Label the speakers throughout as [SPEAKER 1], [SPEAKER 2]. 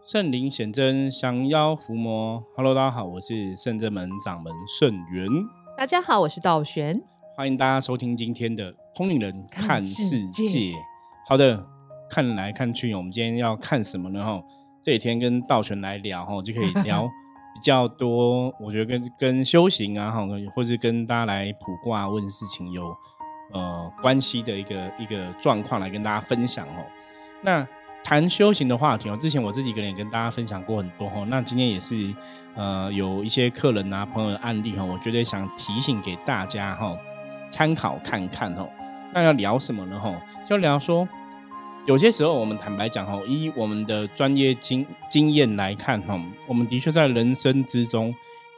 [SPEAKER 1] 圣灵显真，降妖伏魔。Hello，大家好，我是圣真门掌门圣元。
[SPEAKER 2] 大家好，我是道玄。
[SPEAKER 1] 欢迎大家收听今天的《通灵人看世界》。好的，看来看去，我们今天要看什么呢？哈，这几天跟道玄来聊，哈，就可以聊 比较多。我觉得跟跟修行啊，哈，或者跟大家来卜卦问事情有呃关系的一个一个状况来跟大家分享哦。那谈修行的话题哦，之前我自己个人也跟大家分享过很多哈。那今天也是呃有一些客人啊朋友的案例哈，我觉得想提醒给大家哈，参考看看哦。那要聊什么呢哈？就聊说有些时候我们坦白讲哈，以我们的专业经经验来看哈，我们的确在人生之中。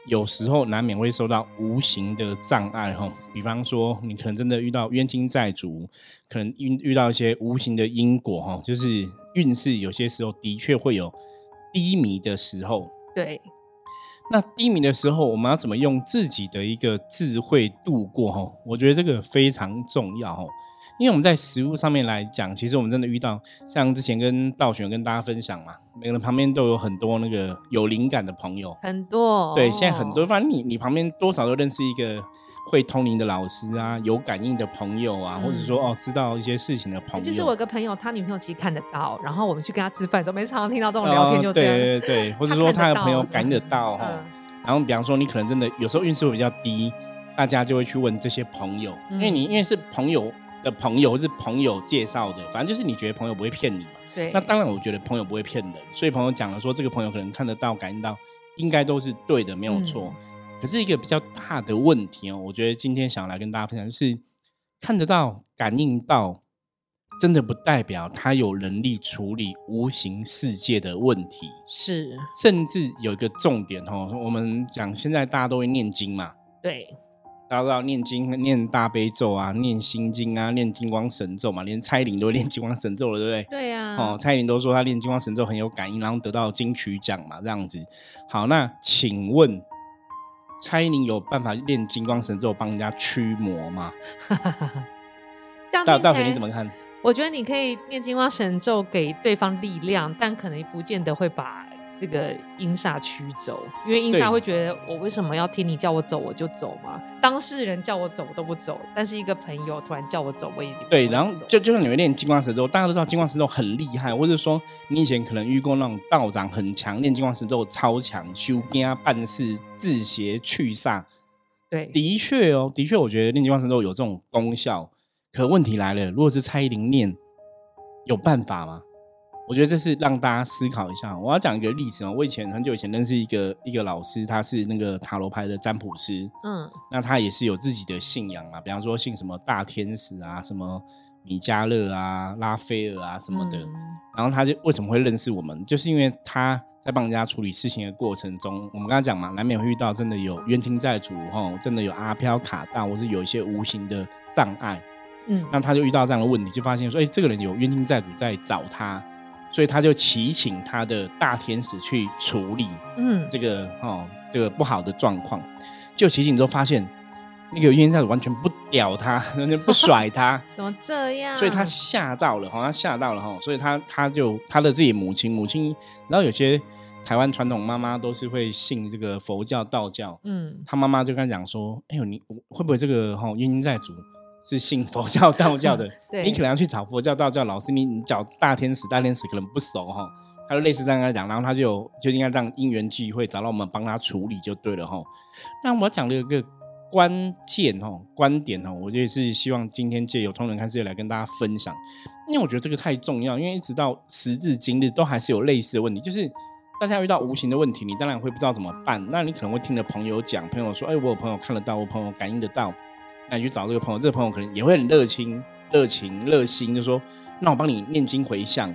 [SPEAKER 1] 有时候难免会受到无形的障碍哈，比方说你可能真的遇到冤亲债主，可能遇遇到一些无形的因果哈，就是运势有些时候的确会有低迷的时候。
[SPEAKER 2] 对，
[SPEAKER 1] 那低迷的时候，我们要怎么用自己的一个智慧度过哈？我觉得这个非常重要哈。因为我们在食物上面来讲，其实我们真的遇到像之前跟道玄跟大家分享嘛，每个人旁边都有很多那个有灵感的朋友，
[SPEAKER 2] 很多。
[SPEAKER 1] 对，现在很多，反正你你旁边多少都认识一个会通灵的老师啊，有感应的朋友啊，或者说哦知道一些事情的朋友。
[SPEAKER 2] 就是我一个朋友，他女朋友其实看得到，然后我们去跟他吃饭的时候，每次常常听到这种聊天，就这样。
[SPEAKER 1] 对对对，或者说他的朋友感应得到哈。然后比方说你可能真的有时候运势会比较低，大家就会去问这些朋友，因为你因为是朋友。的朋友或是朋友介绍的，反正就是你觉得朋友不会骗你嘛？
[SPEAKER 2] 对。
[SPEAKER 1] 那当然，我觉得朋友不会骗人，所以朋友讲了说这个朋友可能看得到、感应到，应该都是对的，没有错。可是一个比较大的问题哦，我觉得今天想要来跟大家分享，就是看得到、感应到，真的不代表他有能力处理无形世界的问题。
[SPEAKER 2] 是。
[SPEAKER 1] 甚至有一个重点哦，我们讲现在大家都会念经嘛？
[SPEAKER 2] 对。
[SPEAKER 1] 大家知道念经、念大悲咒啊，念心经啊，念金光神咒嘛，连蔡依林都 念金光神咒了，对不对？
[SPEAKER 2] 对呀。
[SPEAKER 1] 哦，蔡依林都说她念金光神咒很有感应，然后得到金曲奖嘛，这样子。好，那请问蔡依林有办法念金光神咒帮人家驱魔吗？
[SPEAKER 2] 大
[SPEAKER 1] 大学你怎么看？
[SPEAKER 2] 我觉得你可以念金光神咒给对方力量，但可能不见得会把。这个阴煞驱走，因为阴煞会觉得我为什么要听你叫我走我就走嘛？当事人叫我走我都不走，但是一个朋友突然叫我走，我也
[SPEAKER 1] 对。然后就就像你们练金光石咒，大家都知道金光石咒很厉害，或者说你以前可能遇过那种道长很强，练金光石咒超强，修家办事治邪去煞。
[SPEAKER 2] 对，
[SPEAKER 1] 的确哦，的确，我觉得练金光石咒有这种功效。可问题来了，如果是蔡依林念，有办法吗？我觉得这是让大家思考一下。我要讲一个例子哦，我以前很久以前认识一个一个老师，他是那个塔罗牌的占卜师。嗯，那他也是有自己的信仰啊，比方说信什么大天使啊，什么米迦勒啊、拉斐尔啊什么的。然后他就为什么会认识我们，就是因为他在帮人家处理事情的过程中，我们刚刚讲嘛，难免会遇到真的有冤亲债主哈，真的有阿飘卡到，或是有一些无形的障碍。嗯，那他就遇到这样的问题，就发现说，哎，这个人有冤亲债主在找他。所以他就祈请他的大天使去处理，嗯，这个哦，这个不好的状况。就祈请之后发现，那个冤亲债主完全不屌他，完全不甩他，
[SPEAKER 2] 怎么这样？
[SPEAKER 1] 所以他吓到了，哈，他吓到了哈，所以他他就他的自己母亲，母亲，然后有些台湾传统妈妈都是会信这个佛教、道教，嗯，他妈妈就跟他讲说，哎呦，你会不会这个哈冤亲债主？是信佛教、道教的，你可能要去找佛教、道教老师。你你找大天使，大天使可能不熟哈，他就类似这样跟他讲，然后他就就应该这样因缘际会找到我们帮他处理就对了哈。那我讲的一个关键哈观点哈，我也是希望今天借由通人看世界来跟大家分享，因为我觉得这个太重要，因为一直到时至今日都还是有类似的问题，就是大家遇到无形的问题，你当然会不知道怎么办。那你可能会听着朋友讲，朋友说，哎，我有朋友看得到，我朋友感应得到。那你去找这个朋友，这个朋友可能也会很热情、热情、热心，就说：“那我帮你念经回向。”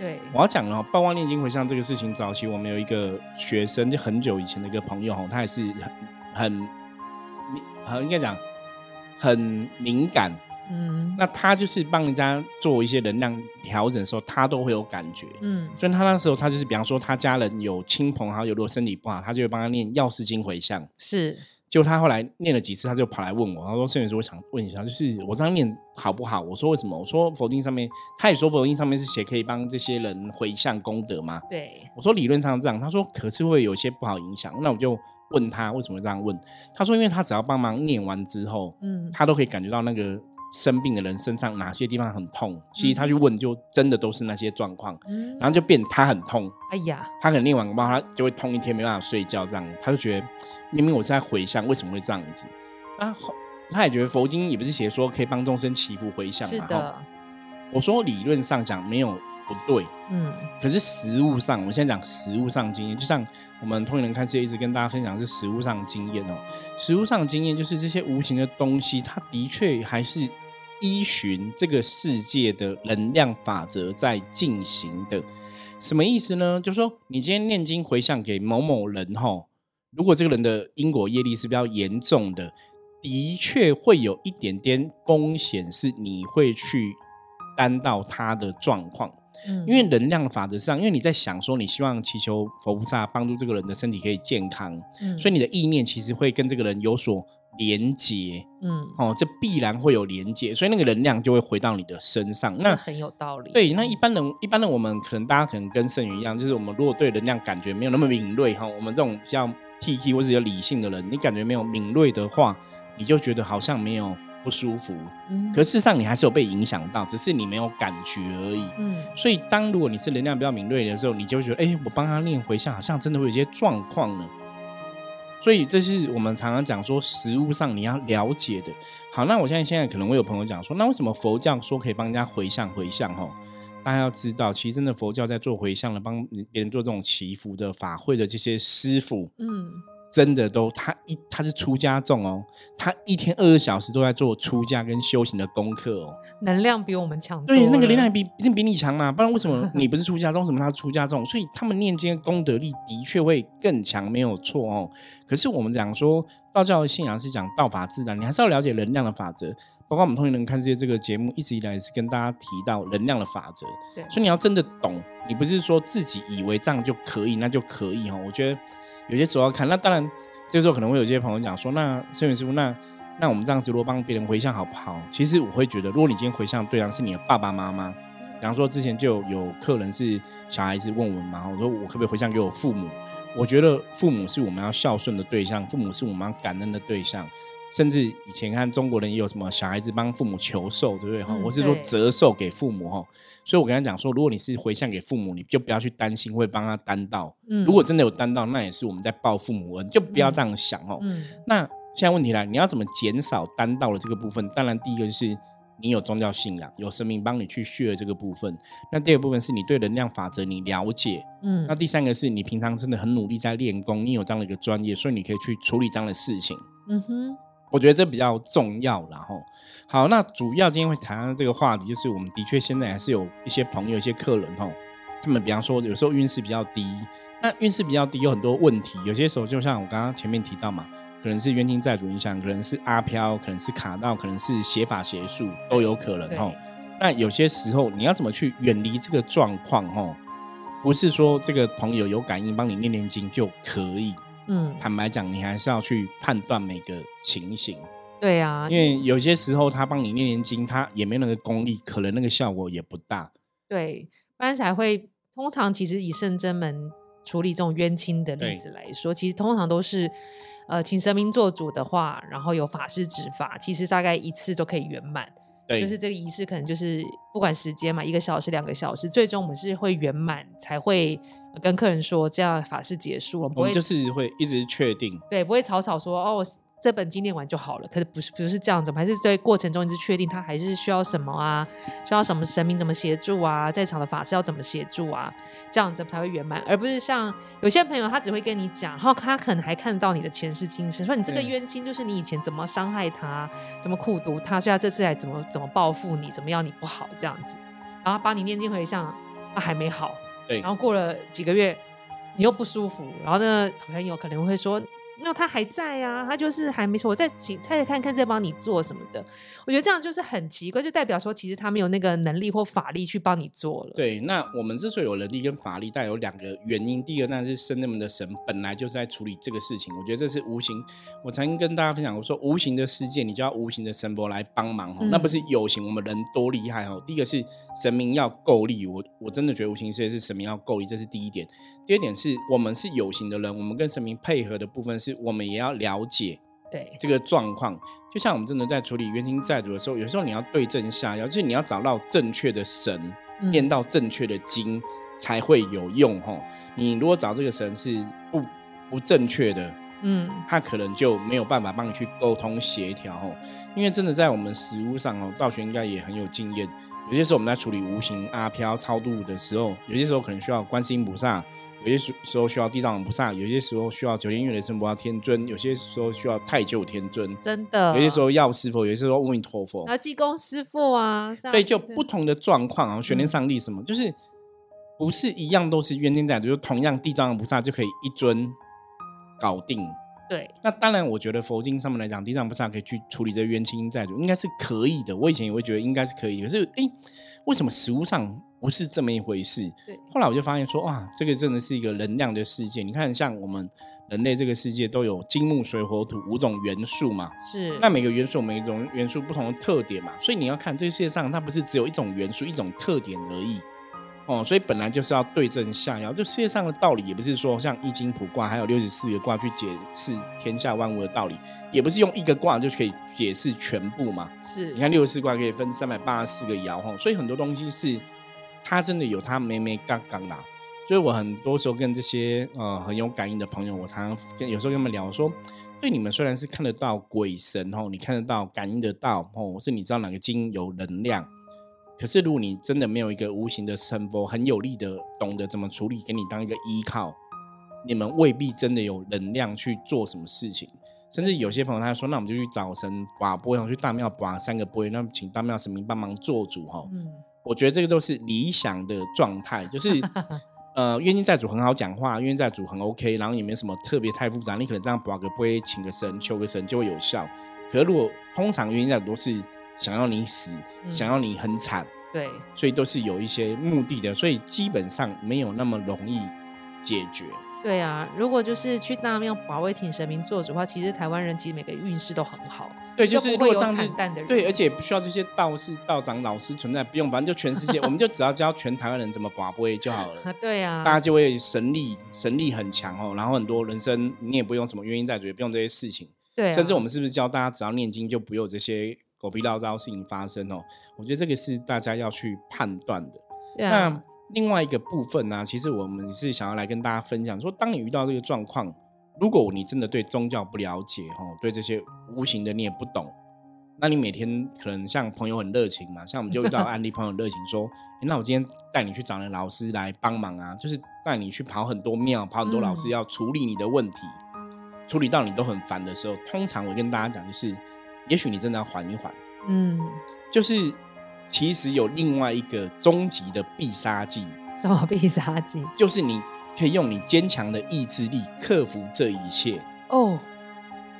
[SPEAKER 2] 对，
[SPEAKER 1] 我要讲了，报光念经回向这个事情，早期我们有一个学生，就很久以前的一个朋友哈，他也是很很很应该讲很敏感，嗯，那他就是帮人家做一些能量调整的时候，他都会有感觉，嗯，所以他那时候他就是，比方说他家人有亲朋好友如果身体不好，他就会帮他念药师经回向，
[SPEAKER 2] 是。
[SPEAKER 1] 就他后来念了几次，他就跑来问我，他说：“圣元师，我想问一下，就是我这样念好不好？”我说：“为什么？”我说：“佛经上面，他也说佛经上面是写可以帮这些人回向功德吗？”
[SPEAKER 2] 对，
[SPEAKER 1] 我说：“理论上这样。”他说：“可是会有些不好影响。”那我就问他为什么这样问？他说：“因为他只要帮忙念完之后，嗯，他都可以感觉到那个。”生病的人身上哪些地方很痛？其实他去问，就真的都是那些状况，然后就变他很痛。哎呀，他可能念完包，他就会痛一天，没办法睡觉，这样他就觉得明明我是在回向，为什么会这样子？啊，他也觉得佛经也不是写说可以帮众生祈福回向嘛。是的，我说理论上讲没有。不对，嗯，可是实物上，我现在讲实物上经验，就像我们通灵人看世界一直跟大家分享是实物上经验哦。实物上经验就是这些无形的东西，它的确还是依循这个世界的能量法则在进行的。什么意思呢？就是说，你今天念经回向给某某人哈，如果这个人的因果业力是比较严重的，的确会有一点点风险，是你会去担到他的状况。因为能量法则上，因为你在想说你希望祈求佛菩萨帮助这个人的身体可以健康，所以你的意念其实会跟这个人有所连接，嗯，哦，这必然会有连接，所以那个能量就会回到你的身上。那
[SPEAKER 2] 很有道理。
[SPEAKER 1] 对，那一般人，一般的我们可能大家可能跟圣宇一样，就是我们如果对能量感觉没有那么敏锐哈，我们这种比较 T T 或者有理性的人，你感觉没有敏锐的话，你就觉得好像没有。不舒服，可事实上你还是有被影响到，只是你没有感觉而已。嗯，所以当如果你是能量比较敏锐的时候，你就会觉得，哎，我帮他练回向，好像真的会有些状况呢。所以这是我们常常讲说，实物上你要了解的。好，那我现在现在可能会有朋友讲说，那为什么佛教说可以帮人家回向回向？哈，大家要知道，其实真的佛教在做回向的，帮别人做这种祈福的法会的这些师傅，嗯。真的都，他一他是出家众哦，他一天二十小时都在做出家跟修行的功课哦，
[SPEAKER 2] 能量比我们强，
[SPEAKER 1] 对，那个能量比一定比你强嘛，不然为什么你不是出家众，什么他出家众？所以他们念经功德力的确会更强，没有错哦。可是我们讲说道教的信仰是讲道法自然，你还是要了解能量的法则。包括我们通讯人看世界这个节目，一直以来是跟大家提到能量的法则，对，所以你要真的懂，你不是说自己以为这样就可以，那就可以哈。我觉得。有些时候要看，那当然，这时候可能会有些朋友讲说：“那圣元师傅，那那我们这样子如果帮别人回向好不好？”其实我会觉得，如果你今天回向对象是你的爸爸妈妈，比方说之前就有客人是小孩子问我嘛，我说我可不可以回向给我父母？我觉得父母是我们要孝顺的对象，父母是我们要感恩的对象。甚至以前看中国人也有什么小孩子帮父母求寿，对不对？哈，我是说折寿给父母哈。所以我跟他讲说，如果你是回向给父母，你就不要去担心会帮他担到。嗯，如果真的有担到，那也是我们在报父母恩，就不要这样想哦。嗯，那现在问题来，你要怎么减少担到的这个部分？当然，第一个就是你有宗教信仰，有神明帮你去续这个部分。那第二部分是你对能量法则你了解。嗯，那第三个是你平常真的很努力在练功，你有这样的一个专业，所以你可以去处理这样的事情。嗯哼。我觉得这比较重要，然后好，那主要今天会谈到这个话题，就是我们的确现在还是有一些朋友、一些客人吼，他们比方说有时候运势比较低，那运势比较低有很多问题，有些时候就像我刚刚前面提到嘛，可能是冤亲债主影响，可能是阿飘，可能是卡到，可能是邪法邪术都有可能吼。那有些时候你要怎么去远离这个状况吼？不是说这个朋友有感应帮你念念经就可以。嗯，坦白讲，你还是要去判断每个情形。
[SPEAKER 2] 对啊，
[SPEAKER 1] 因为有些时候他帮你念念经，他也没那个功力，可能那个效果也不大。
[SPEAKER 2] 对，不然才会通常其实以圣真门处理这种冤亲的例子来说，其实通常都是呃请神明做主的话，然后有法师执法，其实大概一次都可以圆满。对，就是这个仪式可能就是不管时间嘛，一个小时、两个小时，最终我们是会圆满才会。跟客人说，这样法事结束了，
[SPEAKER 1] 我们就是会一直确定，
[SPEAKER 2] 对，不会草草说哦，这本经念完就好了。可是不是，不是这样子，还是在过程中一直确定他还是需要什么啊，需要什么神明怎么协助啊，在场的法师要怎么协助啊，这样子才会圆满，而不是像有些朋友他只会跟你讲，然后他可能还看得到你的前世今生，说你这个冤亲就是你以前怎么伤害他，怎么苦读他，所以他这次来怎么怎么报复你，怎么样你不好这样子，然后帮你念经回向，啊还没好。
[SPEAKER 1] 对，
[SPEAKER 2] 然后过了几个月，你又不舒服，然后呢，朋友可能会说：“那他还在啊，他就是还没说，我再请猜猜看看再帮你做什么的。我觉得这样就是很奇怪，就代表说其实他没有那个能力或法力去帮你做了。
[SPEAKER 1] 对，那我们之所以有能力跟法力，带有两个原因。第一个当然是生那么的神本来就是在处理这个事情，我觉得这是无形。我曾经跟大家分享过，说无形的世界，你就要无形的神佛来帮忙哈，那不是有形我们人多厉害哦。第一个是神明要够力，我我真的觉得无形世界是神明要够力，这是第一点。第二点是我们是有形的人，我们跟神明配合的部分是我们也要了解。
[SPEAKER 2] 对
[SPEAKER 1] 这个状况，就像我们真的在处理冤亲债主的时候，有时候你要对症下药，就是你要找到正确的神，念到正确的经才会有用哈。你如果找这个神是不不正确的，嗯，他可能就没有办法帮你去沟通协调哦。因为真的在我们实物上哦，道玄应该也很有经验。有些时候我们在处理无形阿飘超度的时候，有些时候可能需要观世音菩萨。有些时时候需要地藏王菩萨，有些时候需要九天月的圣菩萨天尊，有些时候需要太救天尊，
[SPEAKER 2] 真的。
[SPEAKER 1] 有些时候要师傅，有些时候阿弥陀佛，
[SPEAKER 2] 然后，济公师傅啊，
[SPEAKER 1] 对，就不同的状况啊，玄天上帝什么，就是不是一样都是冤亲债主，就同样地藏王菩萨就可以一尊搞定。
[SPEAKER 2] 对，
[SPEAKER 1] 那当然，我觉得佛经上面来讲，地藏菩萨可以去处理这冤亲债主，应该是可以的。我以前也会觉得应该是可以，可是哎，为什么实物上？不是这么一回事。
[SPEAKER 2] 对，
[SPEAKER 1] 后来我就发现说，哇，这个真的是一个能量的世界。你看，像我们人类这个世界都有金木水火土五种元素嘛。
[SPEAKER 2] 是。
[SPEAKER 1] 那每个元素，每一种元素不同的特点嘛，所以你要看这个世界上，它不是只有一种元素、一种特点而已。哦，所以本来就是要对症下药。就世界上的道理，也不是说像易经卜卦还有六十四个卦去解释天下万物的道理，也不是用一个卦就可以解释全部嘛。
[SPEAKER 2] 是。
[SPEAKER 1] 你看六十四卦可以分三百八十四个爻哈，所以很多东西是。他真的有他没没刚刚啦，所以我很多时候跟这些呃很有感应的朋友，我常常跟有时候跟他们聊说，对你们虽然是看得到鬼神哦，你看得到感应得到哦，是你知道哪个经有能量，可是如果你真的没有一个无形的神佛，很有力的懂得怎么处理，给你当一个依靠，你们未必真的有能量去做什么事情。甚至有些朋友他说，那我们就去找神把波，然后去大庙把三个波，那请大庙神明帮忙做主哈。我觉得这个都是理想的状态，就是 呃，冤亲债主很好讲话，冤亲债主很 OK，然后也没什么特别太复杂，你可能这样把个不会请个神求个神就会有效。可是如果通常冤亲债主都是想要你死，想要你很惨，
[SPEAKER 2] 对，
[SPEAKER 1] 所以都是有一些目的的，所以基本上没有那么容易解决。
[SPEAKER 2] 对啊，如果就是去大庙保卫请神明做主的话，其实台湾人其实每个运势都很好。
[SPEAKER 1] 对，就是
[SPEAKER 2] 会有惨淡的人。
[SPEAKER 1] 对，而且不需要这些道士、道长、老师存在，不用，反正就全世界，我们就只要教全台湾人怎么保卫就好了。
[SPEAKER 2] 对啊，
[SPEAKER 1] 大家就会神力，神力很强哦。然后很多人生你也不用什么原因在主，也不用这些事情。
[SPEAKER 2] 对，
[SPEAKER 1] 甚至我们是不是教大家只要念经就不用这些狗屁叨叨事情发生哦？我觉得这个是大家要去判断的。那。另外一个部分呢，其实我们是想要来跟大家分享，说当你遇到这个状况，如果你真的对宗教不了解，哦，对这些无形的你也不懂，那你每天可能像朋友很热情嘛，像我们就遇到案例，朋友热情说，那我今天带你去找人老师来帮忙啊，就是带你去跑很多庙，跑很多老师要处理你的问题，处理到你都很烦的时候，通常我跟大家讲就是，也许你真的要缓一缓，嗯，就是。其实有另外一个终极的必杀技，
[SPEAKER 2] 什么必杀技？
[SPEAKER 1] 就是你可以用你坚强的意志力克服这一切哦。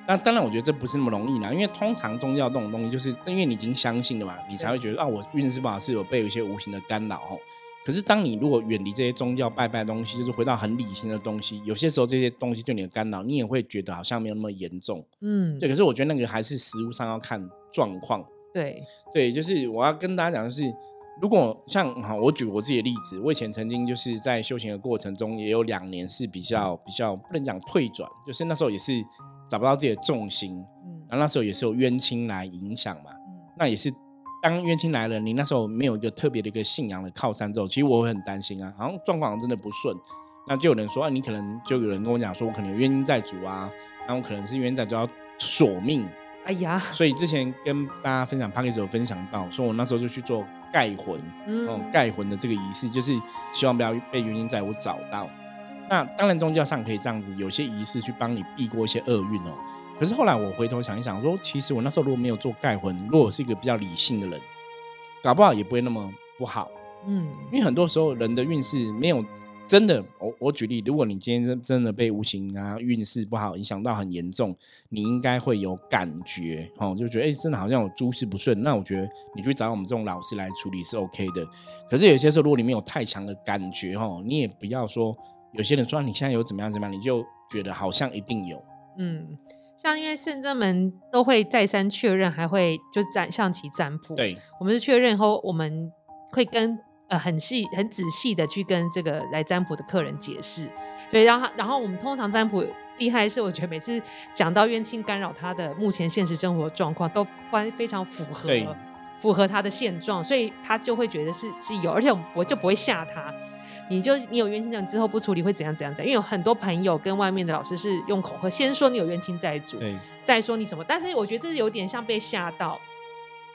[SPEAKER 1] 那当然，我觉得这不是那么容易啦，因为通常宗教这种东西，就是因为你已经相信了嘛，你才会觉得啊，我运势不好是有被有一些无形的干扰哦。可是当你如果远离这些宗教拜拜东西，就是回到很理性的东西，有些时候这些东西对你的干扰，你也会觉得好像没有那么严重。嗯，对。可是我觉得那个还是实物上要看状况。
[SPEAKER 2] 对
[SPEAKER 1] 对，就是我要跟大家讲的是，如果像哈，我举我自己的例子，我以前曾经就是在修行的过程中，也有两年是比较比较不能讲退转，就是那时候也是找不到自己的重心，嗯，然后那时候也是有冤亲来影响嘛，嗯，那也是当冤亲来了，你那时候没有一个特别的一个信仰的靠山之后，其实我会很担心啊，好像状况真的不顺，那就有人说，啊，你可能就有人跟我讲说，我可能有冤亲在主啊，然后可能是冤亲在主要索命。
[SPEAKER 2] 哎呀，
[SPEAKER 1] 所以之前跟大家分享 p a c k a g e 有分享到，说我那时候就去做盖魂，嗯，盖魂的这个仪式，就是希望不要被冤亲债我找到。那当然宗教上可以这样子，有些仪式去帮你避过一些厄运哦。可是后来我回头想一想，说其实我那时候如果没有做盖魂，如果我是一个比较理性的人，搞不好也不会那么不好。嗯，因为很多时候人的运势没有真的，我我举例，如果你今天真真的被无形啊运势不好影响到很严重，你应该会有感觉哦，就觉得哎，真的好像有诸事不顺。那我觉得你去找我们这种老师来处理是 OK 的。可是有些时候，如果你没有太强的感觉哦，你也不要说有些人说你现在有怎么样怎么样，你就觉得好像一定有。
[SPEAKER 2] 嗯，像因为圣真门都会再三确认，还会就占象棋占卜。
[SPEAKER 1] 对，
[SPEAKER 2] 我们是确认后，我们会跟。呃，很细、很仔细的去跟这个来占卜的客人解释，对，然后，然后我们通常占卜厉害是，我觉得每次讲到冤亲干扰他的目前现实生活状况，都非非常符合符合他的现状，所以他就会觉得是是有，而且我就不会吓他，你就你有冤亲债之后不处理会怎样怎样怎样，因为有很多朋友跟外面的老师是用恐吓，先说你有冤亲债主，再说你什么，但是我觉得这是有点像被吓到。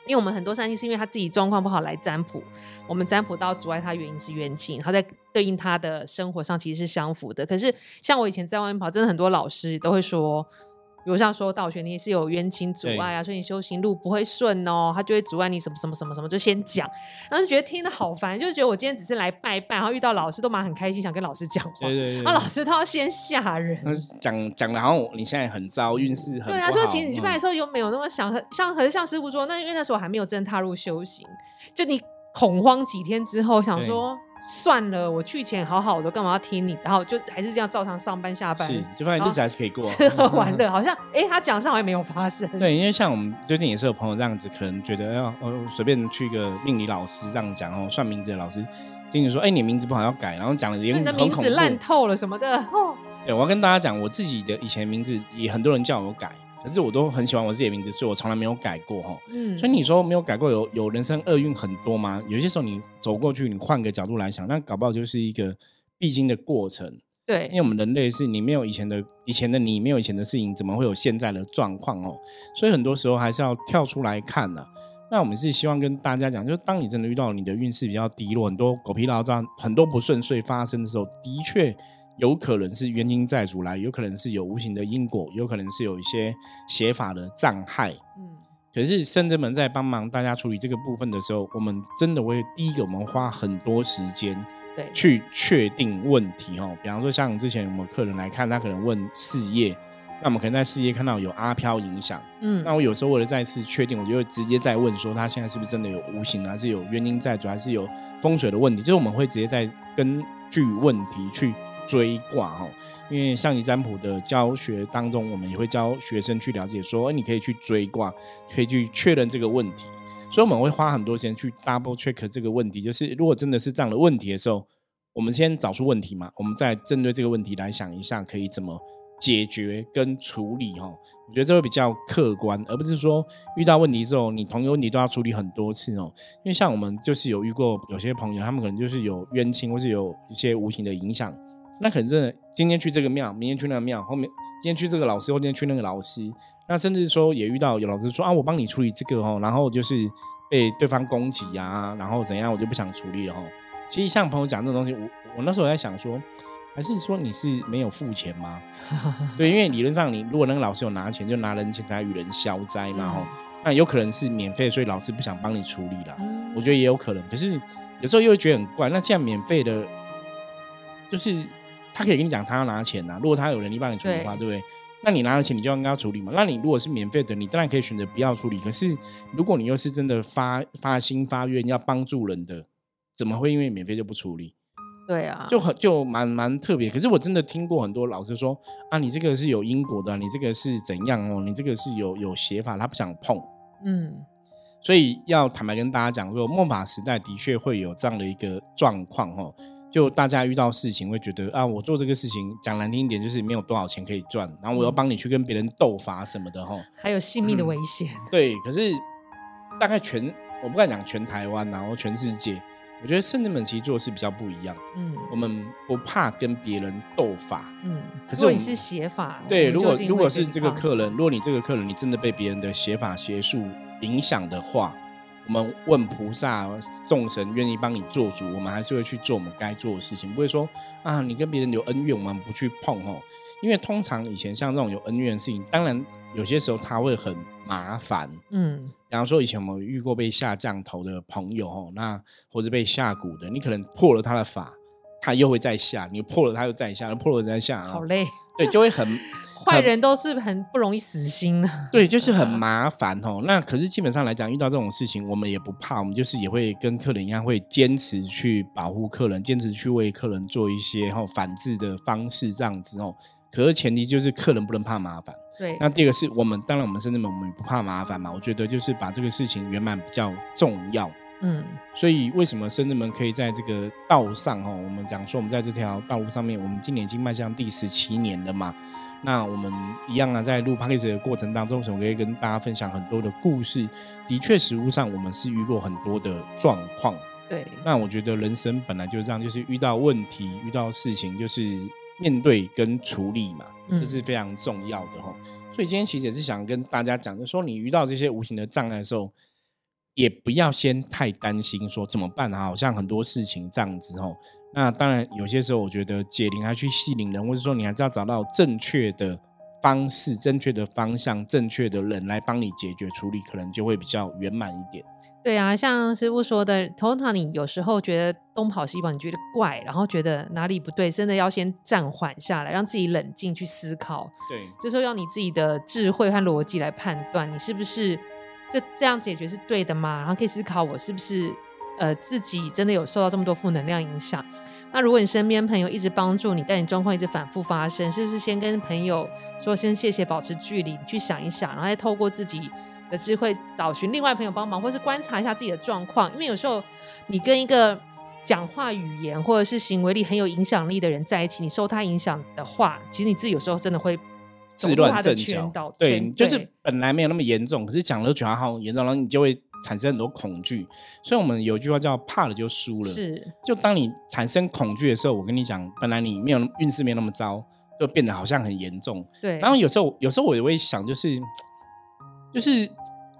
[SPEAKER 2] 因为我们很多善心是因为他自己状况不好来占卜，我们占卜到阻碍他原因是冤亲，他在对应他的生活上其实是相符的。可是像我以前在外面跑，真的很多老师都会说。比如像说道学，你是有冤亲阻碍啊，所以你修行路不会顺哦，他就会阻碍你什么什么什么什么，就先讲，然后就觉得听得好烦，就觉得我今天只是来拜拜，然后遇到老师都蛮很开心，想跟老师讲话，
[SPEAKER 1] 对对对，
[SPEAKER 2] 那老师他要先吓人，
[SPEAKER 1] 讲讲的好像你现在很糟，运势很对
[SPEAKER 2] 啊，
[SPEAKER 1] 说
[SPEAKER 2] 其实你去拜的时候有没有那么想，像可是像师傅说，那因为那时候还没有真踏入修行，就你恐慌几天之后想说。算了，我去前好好的，干嘛要听你？然后就还是这样照常上班下班，
[SPEAKER 1] 是就发现日子还是可以过，
[SPEAKER 2] 吃喝玩乐，好像哎，他讲上好像没有发生。
[SPEAKER 1] 对，因为像我们最近也是有朋友这样子，可能觉得要哦随便去一个命理老师这样讲哦，算名字的老师，听你说哎你名字不好要改，然后讲了也
[SPEAKER 2] 你的名字烂透了什么的。
[SPEAKER 1] 对，我要跟大家讲，我自己的以前名字也很多人叫我改。可是我都很喜欢我自己的名字，所以我从来没有改过哈。嗯，所以你说没有改过，有有人生厄运很多吗？有些时候你走过去，你换个角度来想，那搞不好就是一个必经的过程。
[SPEAKER 2] 对，
[SPEAKER 1] 因为我们人类是你没有以前的以前的你没有以前的事情，怎么会有现在的状况哦？所以很多时候还是要跳出来看呢。那我们是希望跟大家讲，就是当你真的遇到你的运势比较低落，很多狗屁倒灶，很多不顺遂发生的时候，的确。有可能是冤亲债主来，有可能是有无形的因果，有可能是有一些写法的障碍。嗯，可是圣真门在帮忙大家处理这个部分的时候，我们真的会第一个，我们花很多时间
[SPEAKER 2] 对
[SPEAKER 1] 去确定问题哦。比方说，像之前我们客人来看，他可能问事业，那我们可能在事业看到有阿飘影响，嗯，那我有时候为了再次确定，我就会直接再问说，他现在是不是真的有无形，还是有冤亲债主，还是有风水的问题？就是我们会直接在根据问题去。追卦哈，因为象棋占卜的教学当中，我们也会教学生去了解，说，哎，你可以去追卦，可以去确认这个问题。所以我们会花很多时间去 double check 这个问题，就是如果真的是这样的问题的时候，我们先找出问题嘛，我们再针对这个问题来想一下，可以怎么解决跟处理哈。我觉得这会比较客观，而不是说遇到问题之后，你同一个问题都要处理很多次哦。因为像我们就是有遇过有些朋友，他们可能就是有冤亲，或是有一些无形的影响。那可能真的，今天去这个庙，明天去那个庙，后面今天去这个老师，后天去那个老师。那甚至说也遇到有老师说啊，我帮你处理这个哦，然后就是被对方攻击呀，然后怎样，我就不想处理了哦。其实像朋友讲这种东西，我我那时候在想说，还是说你是没有付钱吗？对，因为理论上你如果那个老师有拿钱，就拿人钱财与人消灾嘛哈。那有可能是免费，所以老师不想帮你处理了。我觉得也有可能，可是有时候又会觉得很怪。那既然免费的，就是。他可以跟你讲，他要拿钱呐。如果他有能力帮你处理的话，对不对？那你拿了钱，你就应该要处理嘛。那你如果是免费的，你当然可以选择不要处理。可是如果你又是真的发发心发愿要帮助人的，怎么会因为免费就不处理？
[SPEAKER 2] 对啊，
[SPEAKER 1] 就很就蛮蛮特别。可是我真的听过很多老师说啊，你这个是有因果的，你这个是怎样哦？你这个是有有写法，他不想碰。嗯，所以要坦白跟大家讲说，末法时代的确会有这样的一个状况哦。就大家遇到事情会觉得啊，我做这个事情讲难听一点就是没有多少钱可以赚，然后我要帮你去跟别人斗法什么的哈，
[SPEAKER 2] 还有性命的危险。
[SPEAKER 1] 对，可是大概全我不敢讲全台湾，然后全世界，我觉得圣人们其实做事比较不一样。嗯，我们不怕跟别人斗法。嗯，可是
[SPEAKER 2] 你是写法，
[SPEAKER 1] 对，如果如果是这个客人，如果你这个客人你真的被别人的写法邪术影响的话。我们问菩萨、众神愿意帮你做主，我们还是会去做我们该做的事情，不会说啊，你跟别人有恩怨，我们不去碰哦。因为通常以前像这种有恩怨的事情，当然有些时候他会很麻烦。嗯，比方说以前我们遇过被下降头的朋友哦，那或者被下蛊的，你可能破了他的法，他又会再下，你破了他又再下，破了再下，
[SPEAKER 2] 好累。
[SPEAKER 1] 对，就会很
[SPEAKER 2] 坏人都是很不容易死心的。
[SPEAKER 1] 对，就是很麻烦哦。那可是基本上来讲，遇到这种事情，我们也不怕，我们就是也会跟客人一样，会坚持去保护客人，坚持去为客人做一些哈反制的方式，这样子哦。可是前提就是客人不能怕麻烦。
[SPEAKER 2] 对。
[SPEAKER 1] 那第二个是我们，当然我们甚至们我们也不怕麻烦嘛。我觉得就是把这个事情圆满比较重要。嗯，所以为什么深圳们可以在这个道上哦？我们讲说，我们在这条道路上面，我们今年已经迈向第十七年了嘛。那我们一样啊，在录 p a c k a g e 的过程当中，我可以跟大家分享很多的故事。的确，实物上我们是遇过很多的状况。
[SPEAKER 2] 对。
[SPEAKER 1] 那我觉得人生本来就是这样，就是遇到问题、遇到事情，就是面对跟处理嘛，这是非常重要的哈。所以今天其实也是想跟大家讲，就说你遇到这些无形的障碍的时候。也不要先太担心，说怎么办啊？好像很多事情这样子哦。那当然，有些时候我觉得解铃还去系铃人，或者说你还是要找到正确的方式、正确的方向、正确的人来帮你解决处理，可能就会比较圆满一点。
[SPEAKER 2] 对啊，像师傅说的，通常你有时候觉得东跑西跑，你觉得怪，然后觉得哪里不对，真的要先暂缓下来，让自己冷静去思考。
[SPEAKER 1] 对，
[SPEAKER 2] 这时候要你自己的智慧和逻辑来判断，你是不是。这这样解决是对的吗？然后可以思考我是不是呃自己真的有受到这么多负能量影响？那如果你身边朋友一直帮助你，但你状况一直反复发生，是不是先跟朋友说先谢谢，保持距离，去想一想，然后再透过自己的智慧找寻另外朋友帮忙，或是观察一下自己的状况？因为有时候你跟一个讲话语言或者是行为力很有影响力的人在一起，你受他影响的话，其实你自己有时候真的会。
[SPEAKER 1] 自乱阵脚，对，就是本来没有那么严重，可是讲了觉得好严重，然后你就会产生很多恐惧。所以我们有句话叫“怕了就输了”。
[SPEAKER 2] 是，
[SPEAKER 1] 就当你产生恐惧的时候，我跟你讲，本来你没有运势没有那么糟，就变得好像很严重。
[SPEAKER 2] 对。
[SPEAKER 1] 然后有时候，有时候我也会想，就是，就是。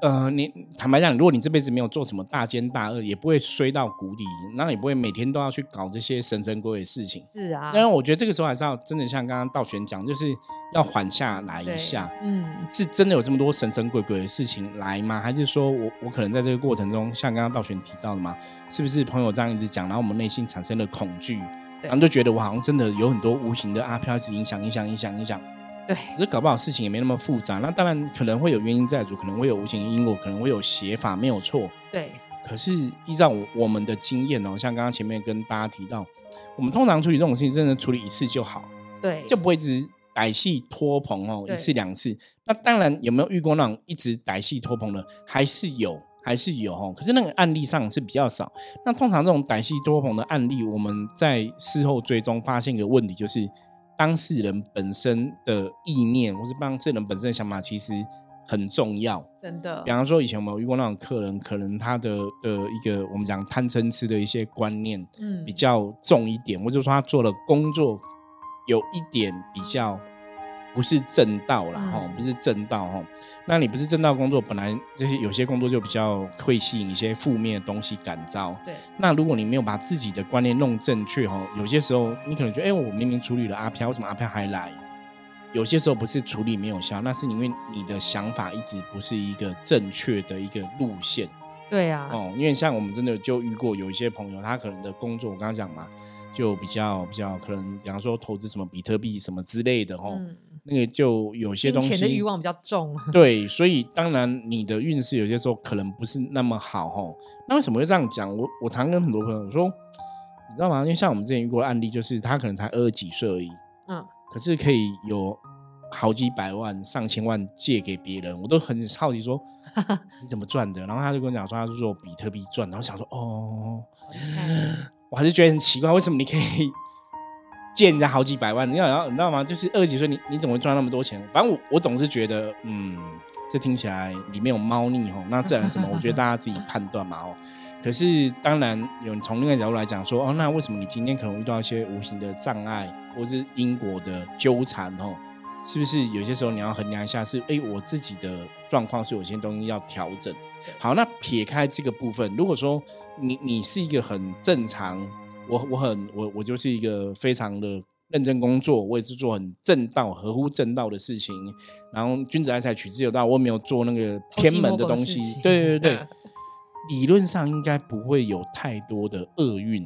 [SPEAKER 1] 呃，你坦白讲，如果你这辈子没有做什么大奸大恶，也不会衰到谷底，那也不会每天都要去搞这些神神鬼鬼的事情。
[SPEAKER 2] 是啊，
[SPEAKER 1] 但是我觉得这个时候还是要真的像刚刚道玄讲，就是要缓下来一下。嗯，是真的有这么多神神鬼鬼的事情来吗？还是说我我可能在这个过程中，像刚刚道玄提到的嘛，是不是朋友这样一直讲，然后我们内心产生了恐惧，然后就觉得我好像真的有很多无形的阿飘一直影响、影响、影响、影响。
[SPEAKER 2] 对，
[SPEAKER 1] 可是搞不好事情也没那么复杂。那当然可能会有原因在主，可能会有无形因果，可能会有写法，没有错。
[SPEAKER 2] 对。
[SPEAKER 1] 可是依照我我们的经验哦，像刚刚前面跟大家提到，我们通常处理这种事情，真的处理一次就好。
[SPEAKER 2] 对。
[SPEAKER 1] 就不会一直歹戏拖棚哦，一次两次。那当然有没有遇过那种一直歹戏拖棚的？还是有，还是有哦。可是那个案例上是比较少。那通常这种歹戏拖棚的案例，我们在事后追踪发现一个问题，就是。当事人本身的意念，或是当事人本身的想法，其实很重要。
[SPEAKER 2] 真的，
[SPEAKER 1] 比方说以前我们有遇过那种客人，可能他的的一个我们讲贪嗔痴的一些观念，嗯，比较重一点，或者说他做的工作有一点比较。不是正道啦哈，不是正道哈。那你不是正道工作，本来这些有些工作就比较会吸引一些负面的东西感召。
[SPEAKER 2] 对。
[SPEAKER 1] 那如果你没有把自己的观念弄正确哈，有些时候你可能觉得，哎，我明明处理了阿飘，为什么阿飘还来？有些时候不是处理没有效，那是因为你的想法一直不是一个正确的一个路线。
[SPEAKER 2] 对啊。
[SPEAKER 1] 哦，因为像我们真的就遇过有一些朋友，他可能的工作，我刚刚讲嘛，就比较比较可能，比方说投资什么比特币什么之类的哈。那个就有些东西，
[SPEAKER 2] 钱的欲望比较重。
[SPEAKER 1] 对，所以当然你的运势有些时候可能不是那么好哈。那为什么会这样讲？我我常跟很多朋友说，你知道吗？因为像我们之前遇过案例，就是他可能才二十几岁而已，嗯，可是可以有好几百万、上千万借给别人，我都很好奇说 你怎么赚的？然后他就跟我讲说他是做比特币赚，然后想说哦，我还是觉得很奇怪，为什么你可以？借人家好几百万，你要你知道吗？就是二十几岁，你你怎么会赚那么多钱？反正我我总是觉得，嗯，这听起来里面有猫腻哦。那自然什么？我觉得大家自己判断嘛哦。可是当然有从另外角度来讲说，哦，那为什么你今天可能遇到一些无形的障碍，或是因果的纠缠哦？是不是有些时候你要衡量一下，是哎，我自己的状况是有些东西要调整。好，那撇开这个部分，如果说你你是一个很正常。我我很我我就是一个非常的认真工作，我也是做很正道、合乎正道的事情。然后君子爱财，取之有道，我没有做那个偏门的东西。对对对，理论上应该不会有太多的厄运。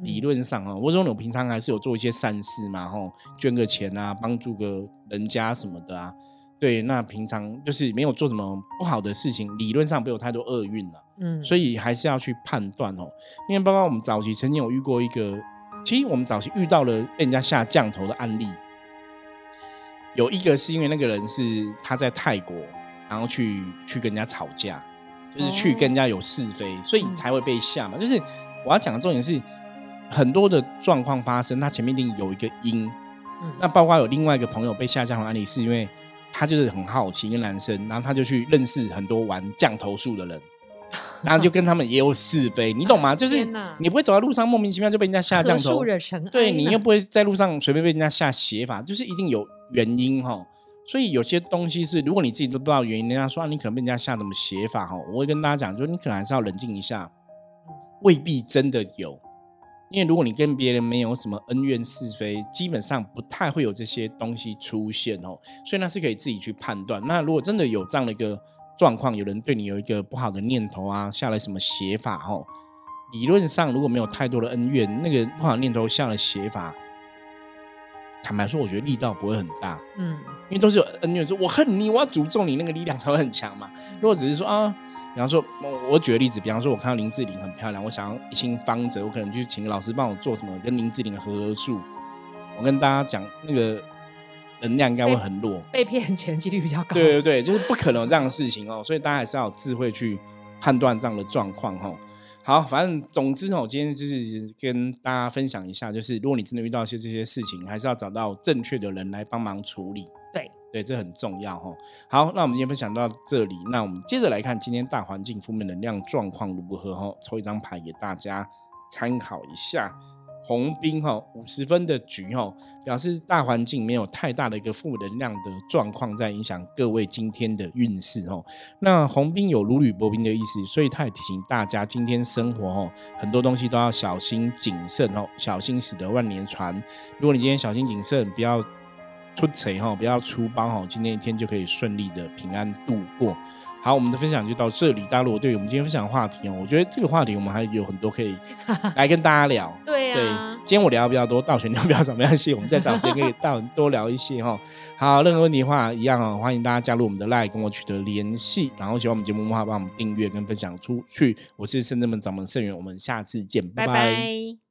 [SPEAKER 1] 理论上啊，我说我平常还是有做一些善事嘛，吼，捐个钱啊，帮助个人家什么的啊。对，那平常就是没有做什么不好的事情，理论上没有太多厄运了。嗯，所以还是要去判断哦。因为包括我们早期曾经有遇过一个，其实我们早期遇到了被人家下降头的案例，有一个是因为那个人是他在泰国，然后去去跟人家吵架，就是去跟人家有是非，所以才会被下嘛。就是我要讲的重点是，很多的状况发生，它前面一定有一个因。嗯，那包括有另外一个朋友被下降的案例，是因为。他就是很好奇，一个男生，然后他就去认识很多玩降头术的人，然后就跟他们也有是非，你懂吗？就是你不会走在路上莫名其妙就被人家下降头，对你又不会在路上随便被人家下邪法，就是一定有原因哈。所以有些东西是，如果你自己都不知道原因，人家说你可能被人家下什么邪法哈，我会跟大家讲，就是你可能还是要冷静一下，未必真的有。因为如果你跟别人没有什么恩怨是非，基本上不太会有这些东西出现哦，所以那是可以自己去判断。那如果真的有这样的一个状况，有人对你有一个不好的念头啊，下了什么邪法哦，理论上如果没有太多的恩怨，那个不好的念头下了邪法。坦白说，我觉得力道不会很大，嗯，因为都是有恩怨，说我恨你，我要诅咒你，那个力量才会很强嘛。如果只是说啊，比方说，我我举个例子，比方说，我看到林志玲很漂亮，我想要一心方泽，我可能就请老师帮我做什么跟林志玲的合合术。我跟大家讲，那个能量应该会很弱，
[SPEAKER 2] 被骗钱几率比较高。
[SPEAKER 1] 对对对，就是不可能这样的事情哦，所以大家还是要有智慧去判断这样的状况哈。好，反正总之哦，今天就是跟大家分享一下，就是如果你真的遇到一些这些事情，还是要找到正确的人来帮忙处理。
[SPEAKER 2] 对
[SPEAKER 1] 对，这很重要哈。好，那我们今天分享到这里，那我们接着来看今天大环境负面能量状况如何哈。抽一张牌给大家参考一下。红兵哈五十分的局哈，表示大环境没有太大的一个负能量的状况在影响各位今天的运势哦。那红兵有如履薄冰的意思，所以他也提醒大家今天生活哦，很多东西都要小心谨慎哦，小心驶得万年船。如果你今天小心谨慎，不要出贼哈，不要出包哈，今天一天就可以顺利的平安度过。好，我们的分享就到这里。大家如果对我们今天分享的话题哦，我觉得这个话题我们还有很多可以来跟大家聊。
[SPEAKER 2] 对对，
[SPEAKER 1] 今天我聊的比较多，道玄聊比较少，没关系，我们再找时间可以到多聊一些哈。好，任何问题的话一样哦，欢迎大家加入我们的 Line 跟我取得联系。然后喜欢我们节目的话，帮我们订阅跟分享出去。我是圣正门掌门盛元，我们下次见，拜拜。